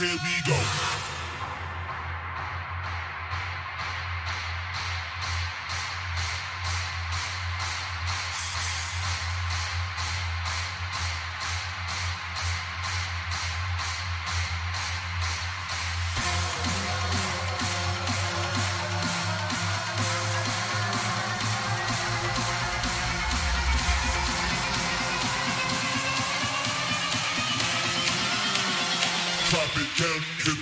Thank you.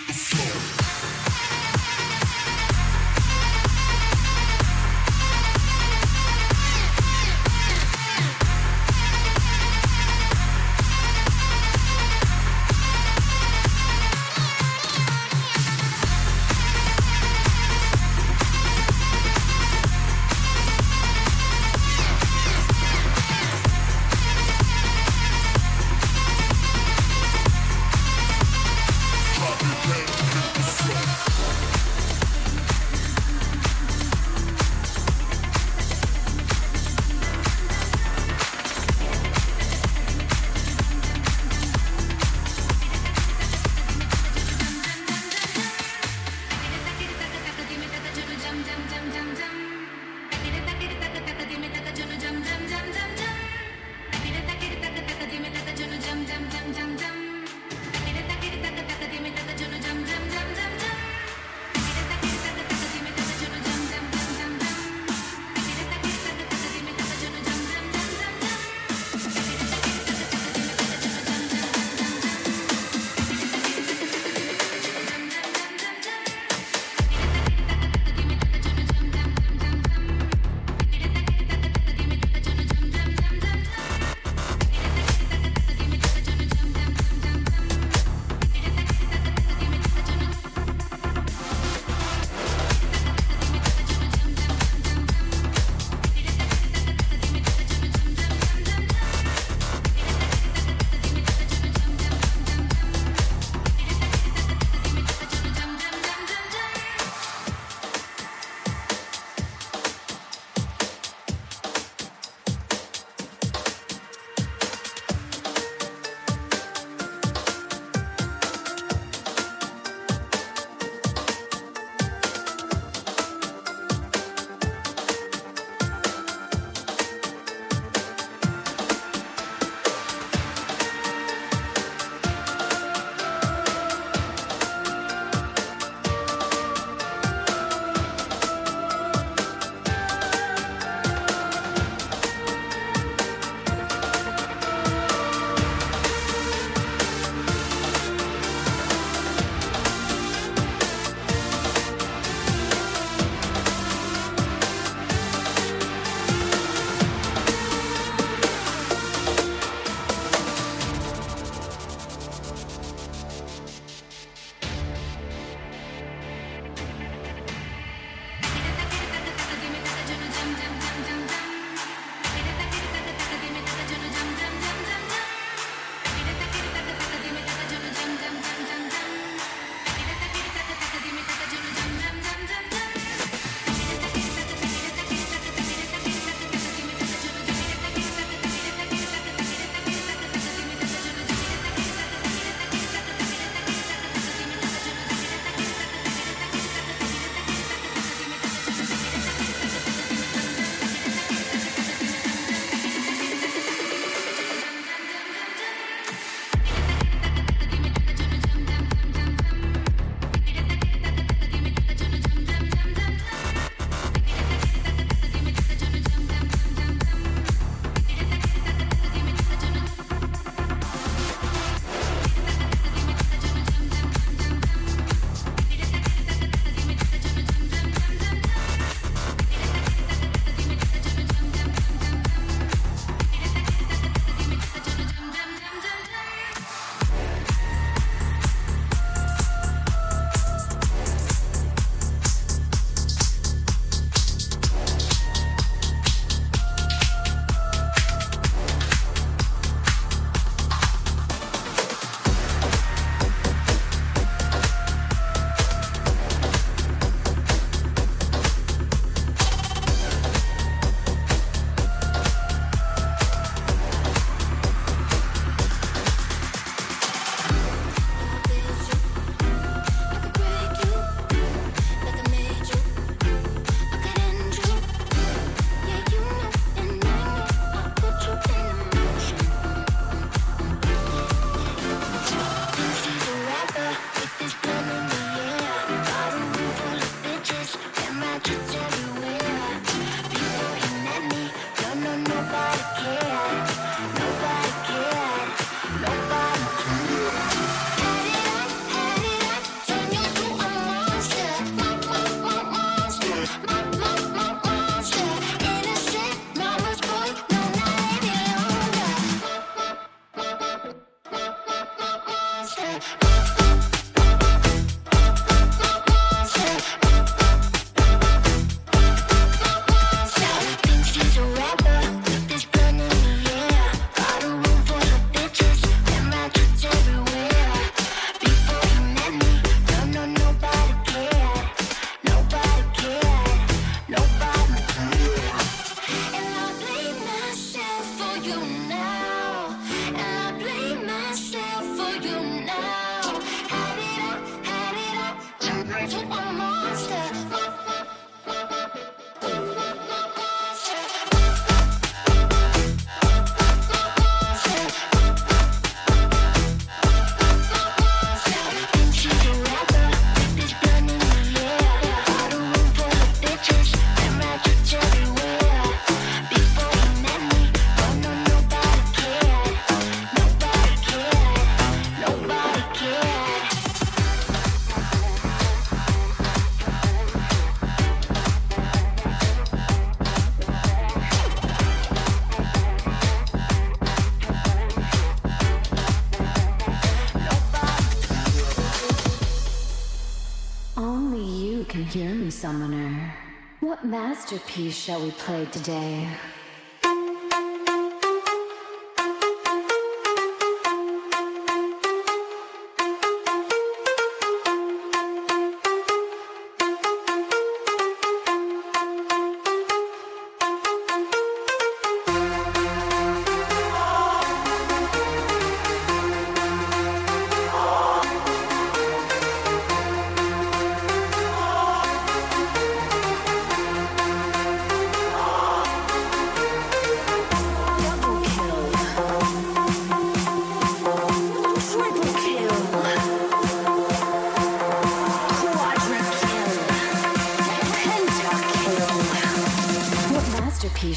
Masterpiece shall we play today?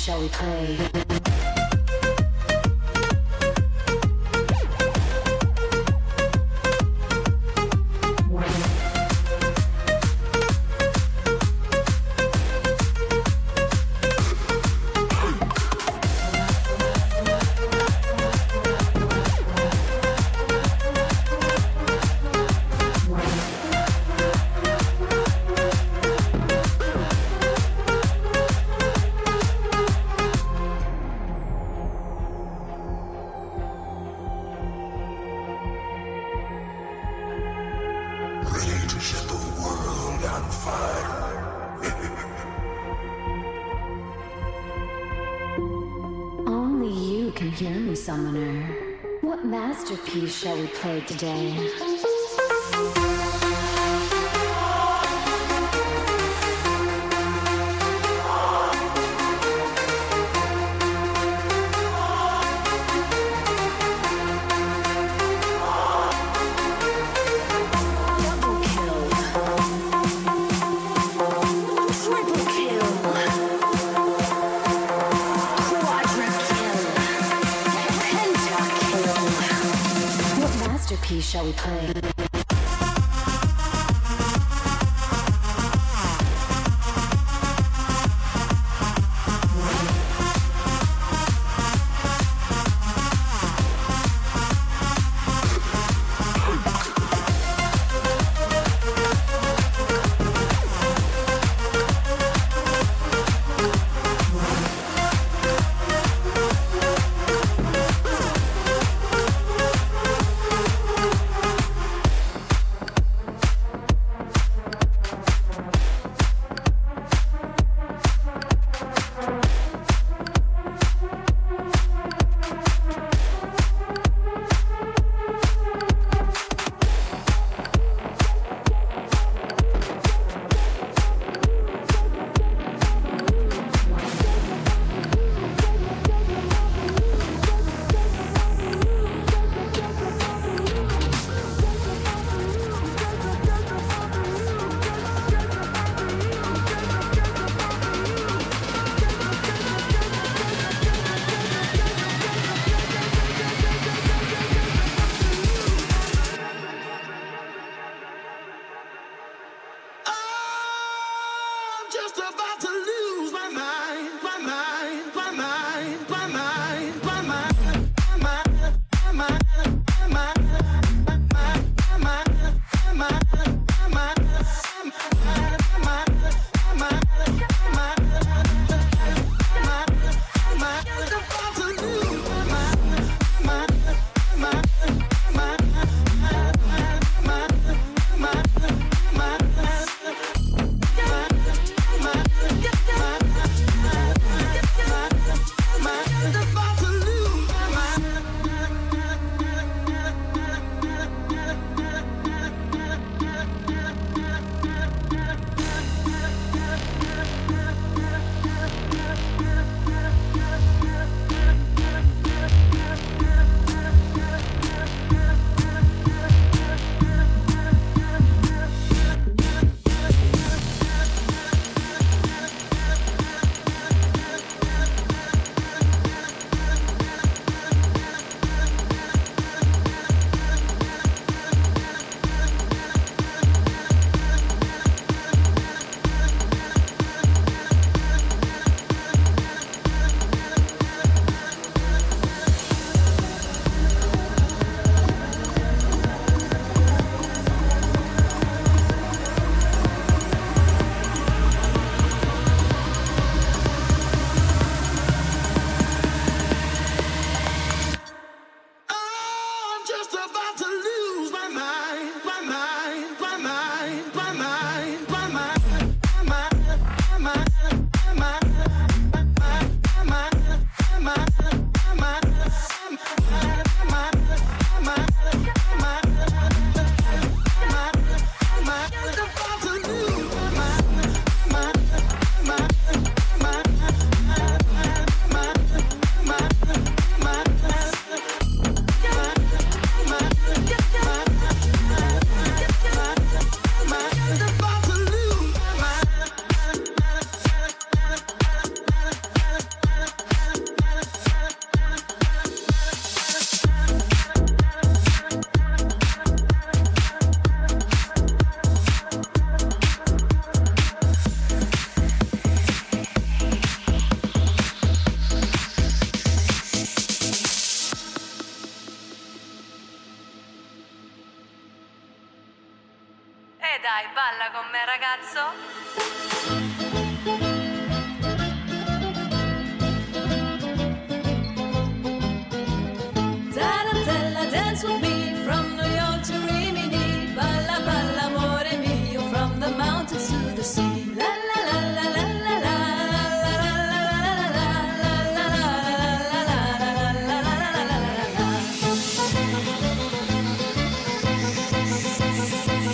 Shall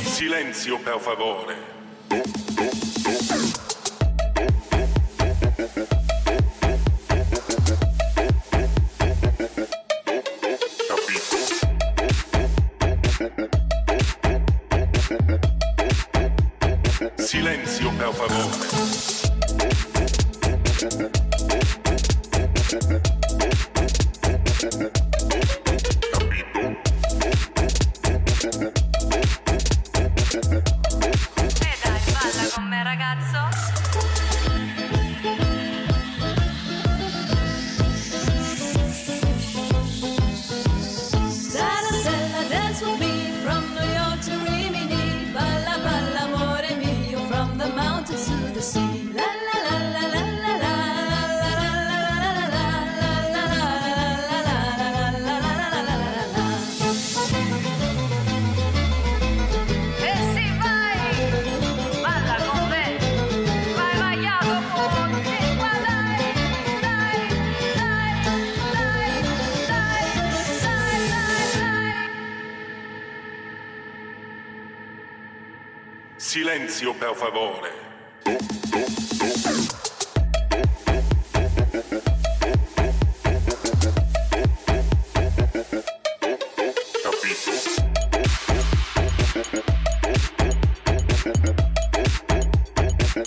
Silenzio, per favore.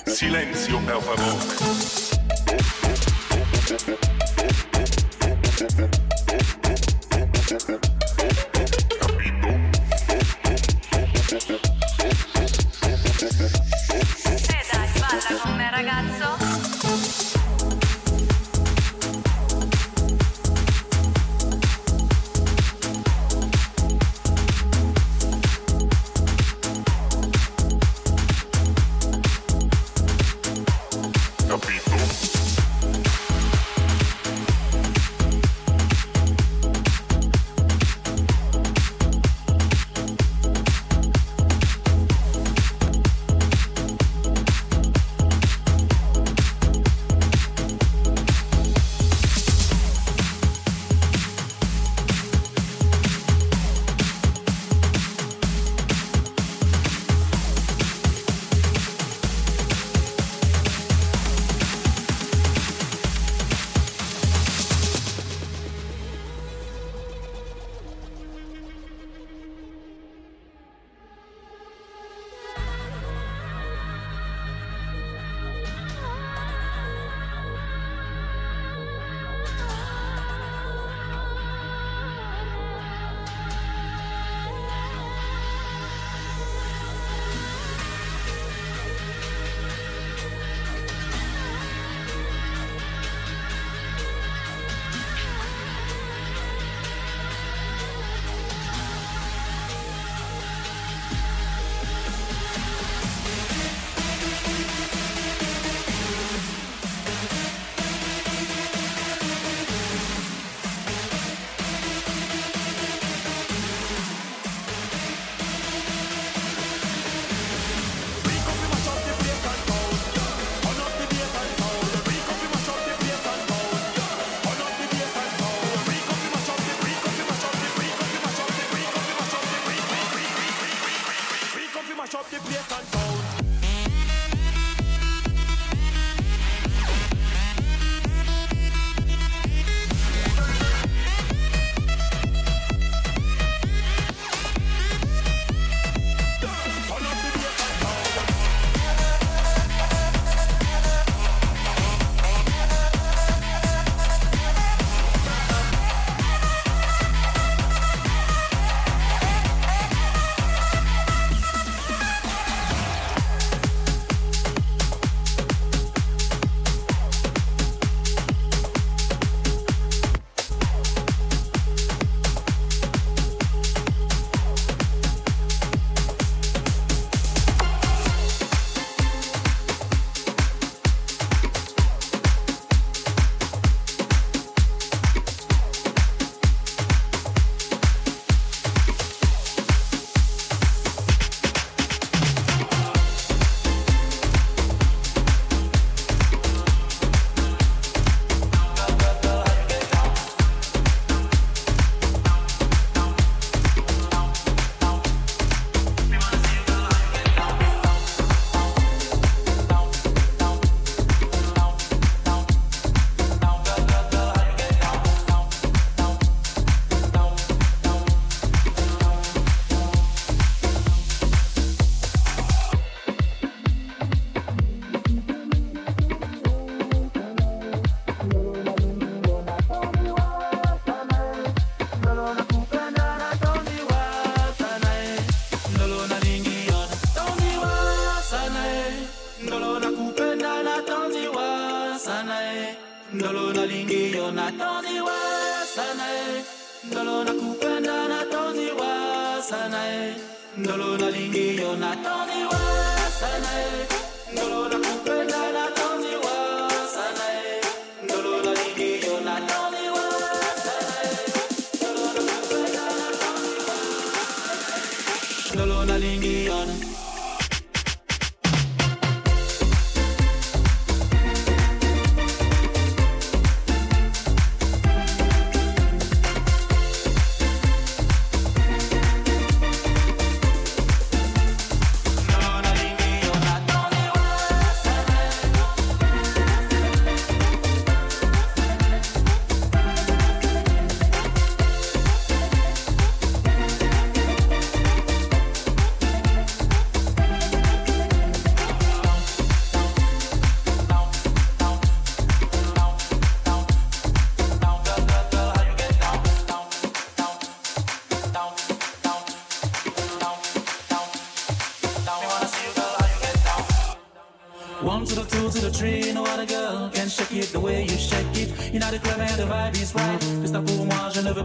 Silenzio, per favore.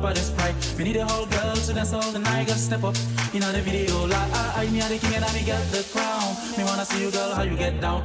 Veux pas de sprite. We need a whole girl to dance all the night. Gotta step up. You know the video, like ah, ah, I, I, me the king and I me get the crown. Me wanna see you, girl, how you get down.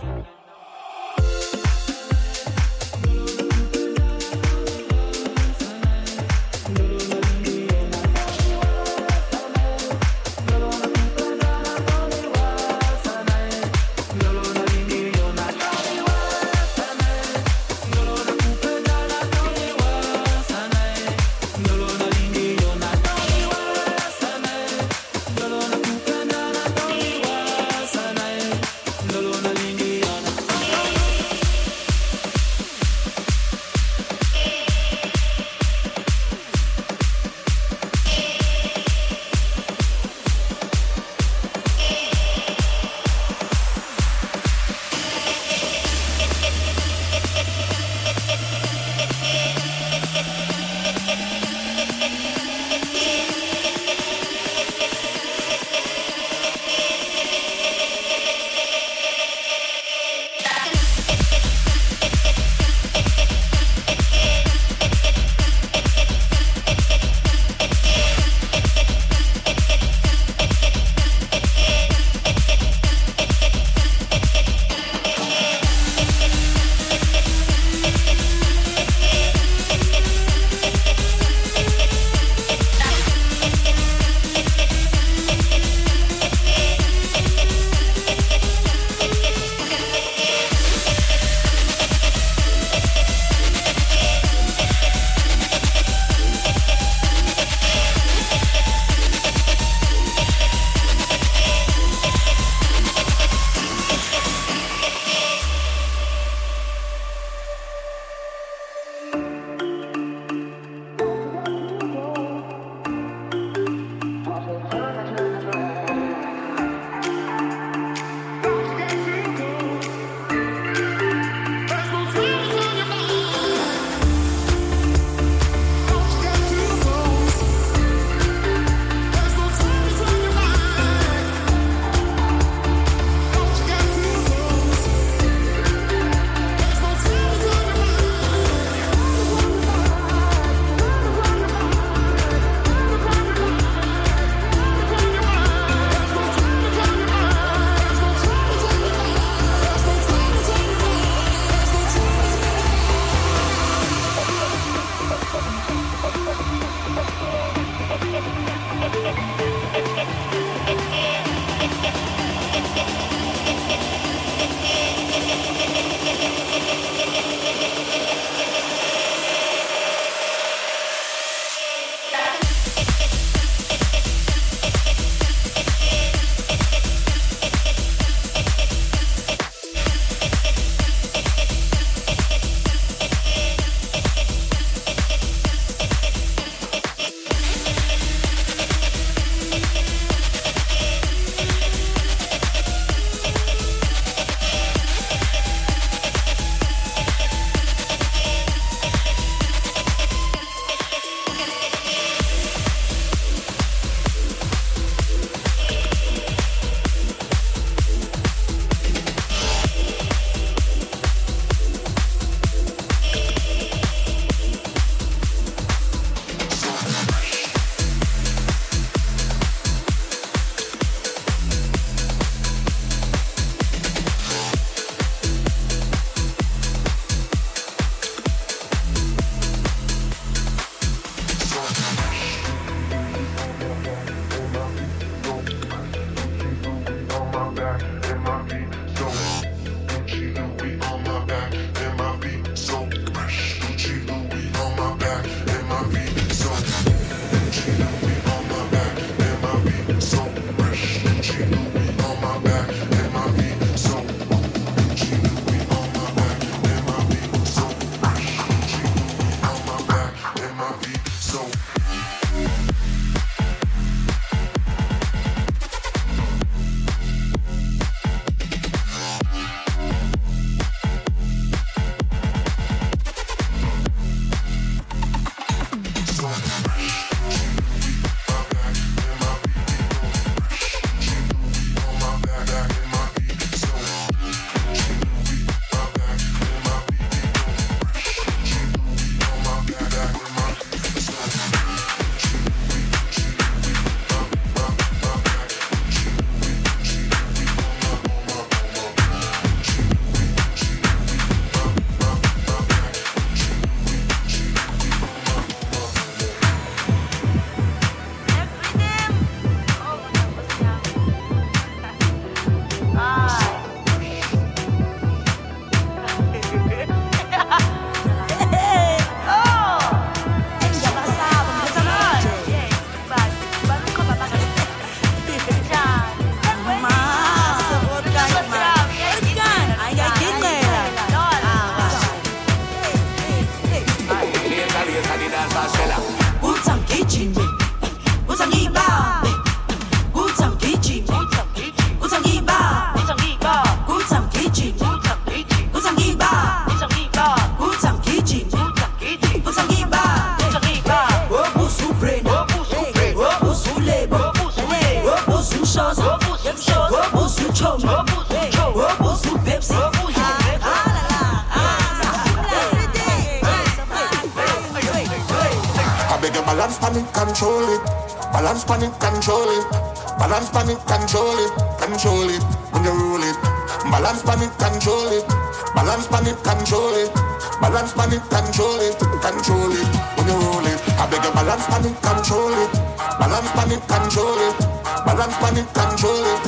Balance panic, control it. Balance panic, control it. Control it when you roll it. Balance panic, control it. Balance panic, control it. Balance panic, control it. Control it when you roll it. I beg you balance panic, control it. Balance panic, control it. Balance panic, control it.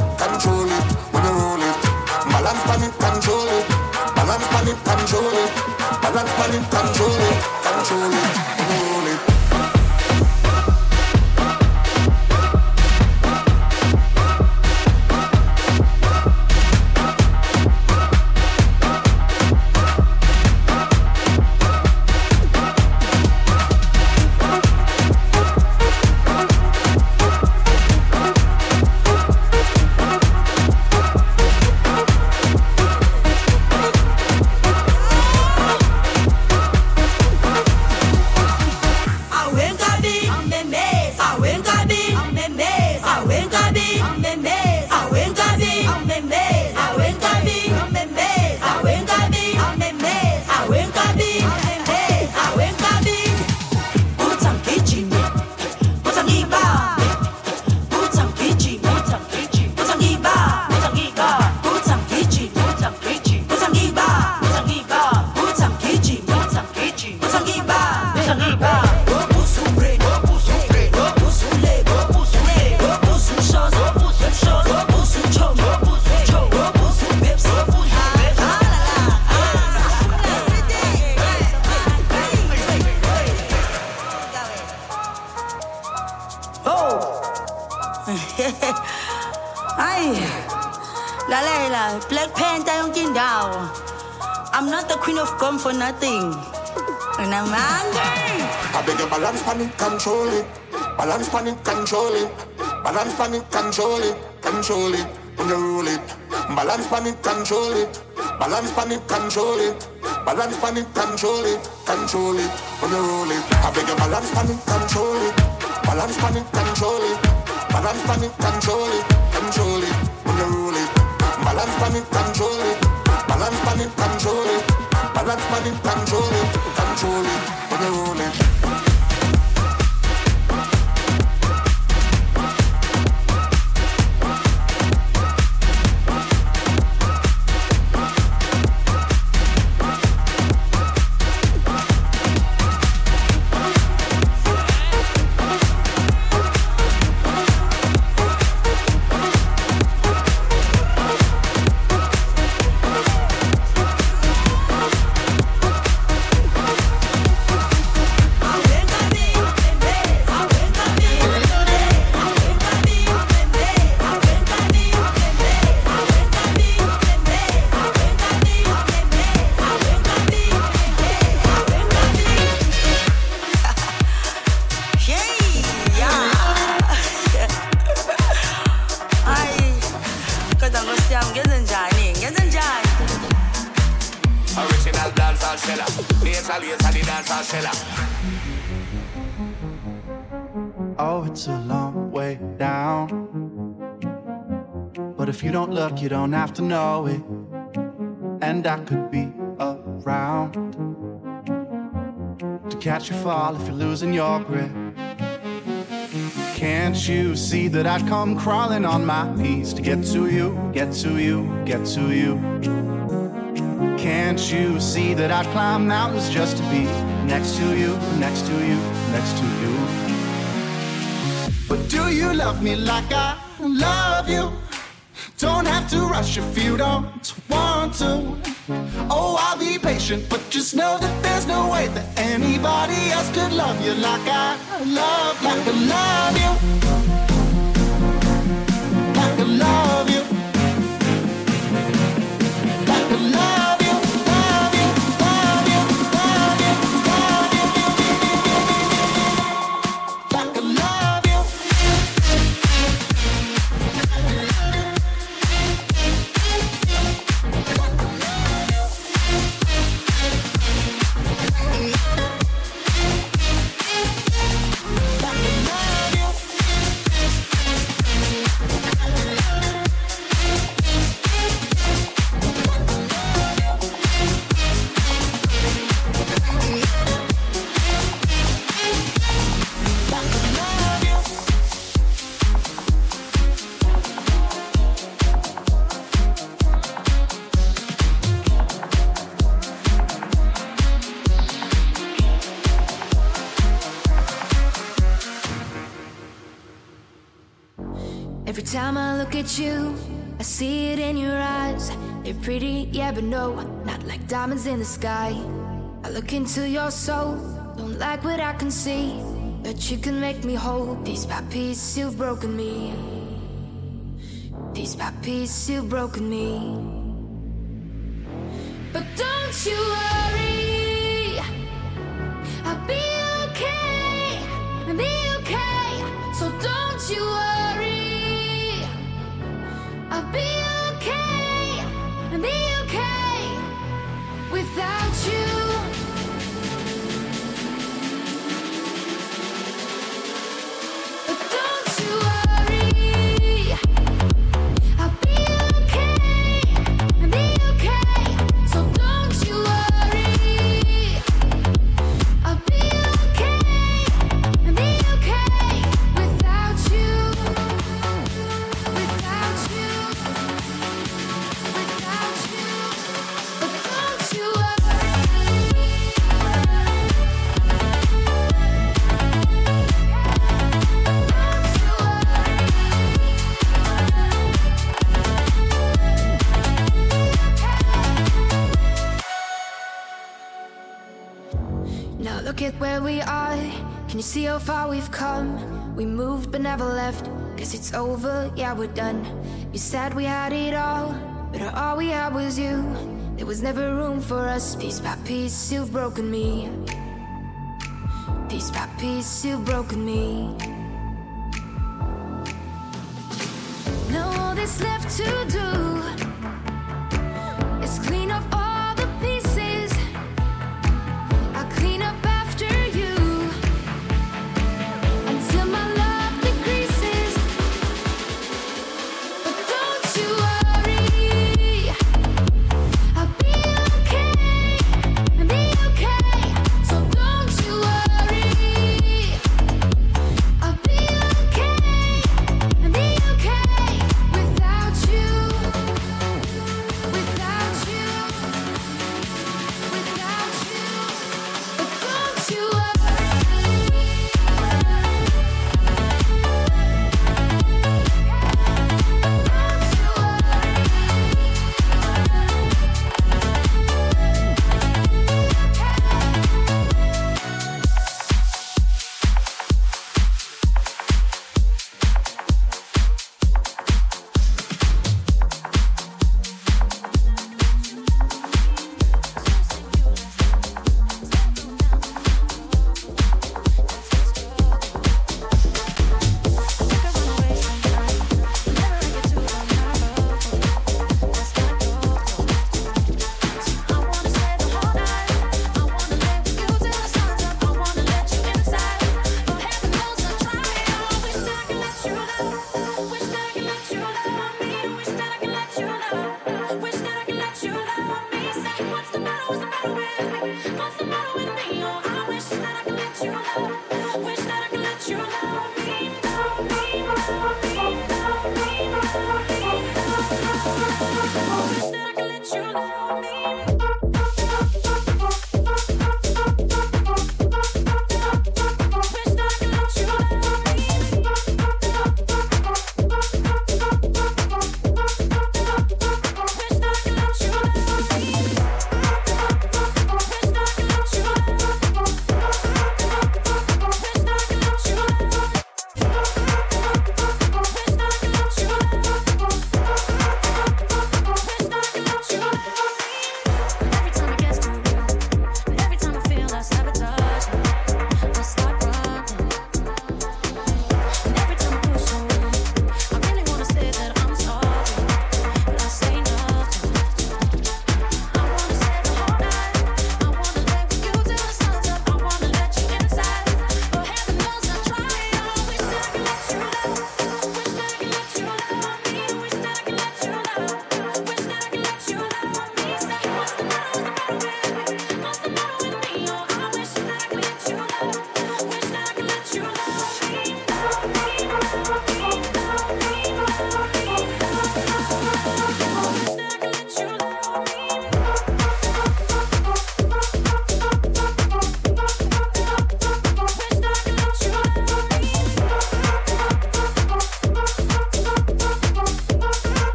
For nothing. And I'm angry. I beg you balance panic, control it. Balance panic, control it. Balance panic, control it. Control it when you roll it. Balance panic, control it. Balance panic, control it. Balance panic, control it. Control it when you roll it. I beg you balance panic, control it. Balance panic, control it. Balance panic, control it. Control it when you roll it. Balance panic, control it. Balance panic, control it. Balance panic, control it. Control it when you roll it. Oh, it's a long way down. But if you don't look, you don't have to know it. And I could be around to catch you fall if you're losing your grip. Can't you see that I'd come crawling on my knees to get to you, get to you, get to you? Can't you see that I'd climb mountains just to be next to you, next to you, next to you? But do you love me like I love you? Don't have to rush if you don't want to. Oh, I'll be patient, but just know that there's no way that anybody else could love you like I love, like I love you. Like I love Every time I look at you, I see it in your eyes. They're pretty, yeah, but no, not like diamonds in the sky. I look into your soul, don't like what I can see. But you can make me whole. Piece by piece, you've broken me. Piece by piece, you've broken me. But don't you worry, I'll be okay. I'll be okay. So don't you worry, far we've come? We moved but never left. Cause it's over, yeah, we're done. You said we had it all, but all we had was you. There was never room for us. Piece by piece, you've broken me. Piece by piece, you've broken me. Now all that's left to do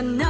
But